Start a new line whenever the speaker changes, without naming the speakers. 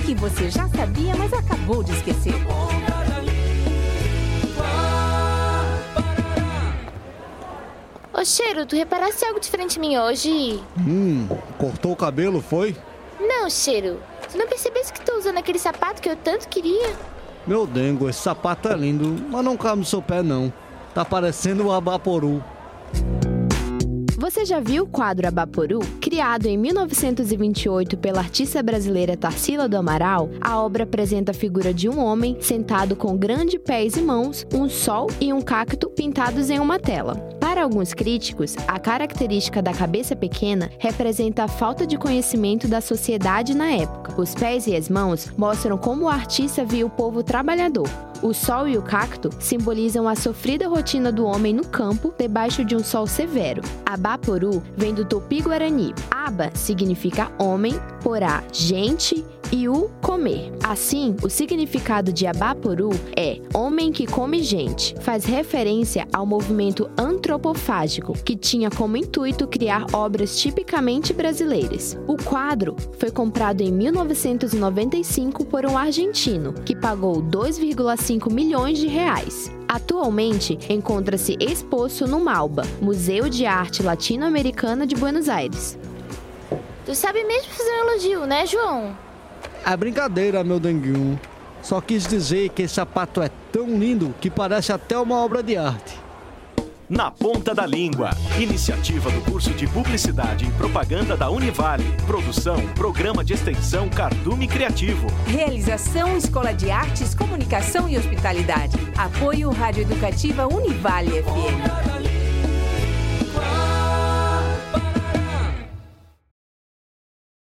que você já sabia, mas acabou de esquecer.
Ô Cheiro, tu reparaste algo diferente em mim hoje?
Hum, cortou o cabelo, foi?
Não, Cheiro. Tu não percebeste que tô usando aquele sapato que eu tanto queria?
Meu dengo, esse sapato é lindo, mas não cabe no seu pé não. Tá parecendo um abaporu.
Você já viu o quadro Abaporu? Criado em 1928 pela artista brasileira Tarsila do Amaral, a obra apresenta a figura de um homem sentado com grandes pés e mãos, um sol e um cacto pintados em uma tela. Para alguns críticos, a característica da cabeça pequena representa a falta de conhecimento da sociedade na época. Os pés e as mãos mostram como o artista via o povo trabalhador. O sol e o cacto simbolizam a sofrida rotina do homem no campo debaixo de um sol severo. Abaporu vem do tupi-guarani. Aba significa homem, porá gente e o comer. Assim, o significado de Abaporu é homem que come gente. Faz referência ao movimento antropofágico, que tinha como intuito criar obras tipicamente brasileiras. O quadro foi comprado em 1995 por um argentino, que pagou 2,5 milhões de reais. Atualmente encontra-se exposto no Malba, Museu de Arte Latino-Americana de Buenos Aires.
Tu sabe mesmo fazer um elogio, né, João?
É brincadeira, meu denguinho. Só quis dizer que esse sapato é tão lindo que parece até uma obra de arte.
Na Ponta da Língua. Iniciativa do curso de Publicidade e Propaganda da Univale. Produção, Programa de Extensão Cardume Criativo.
Realização Escola de Artes, Comunicação e Hospitalidade. Apoio Rádio Educativa Univale FM.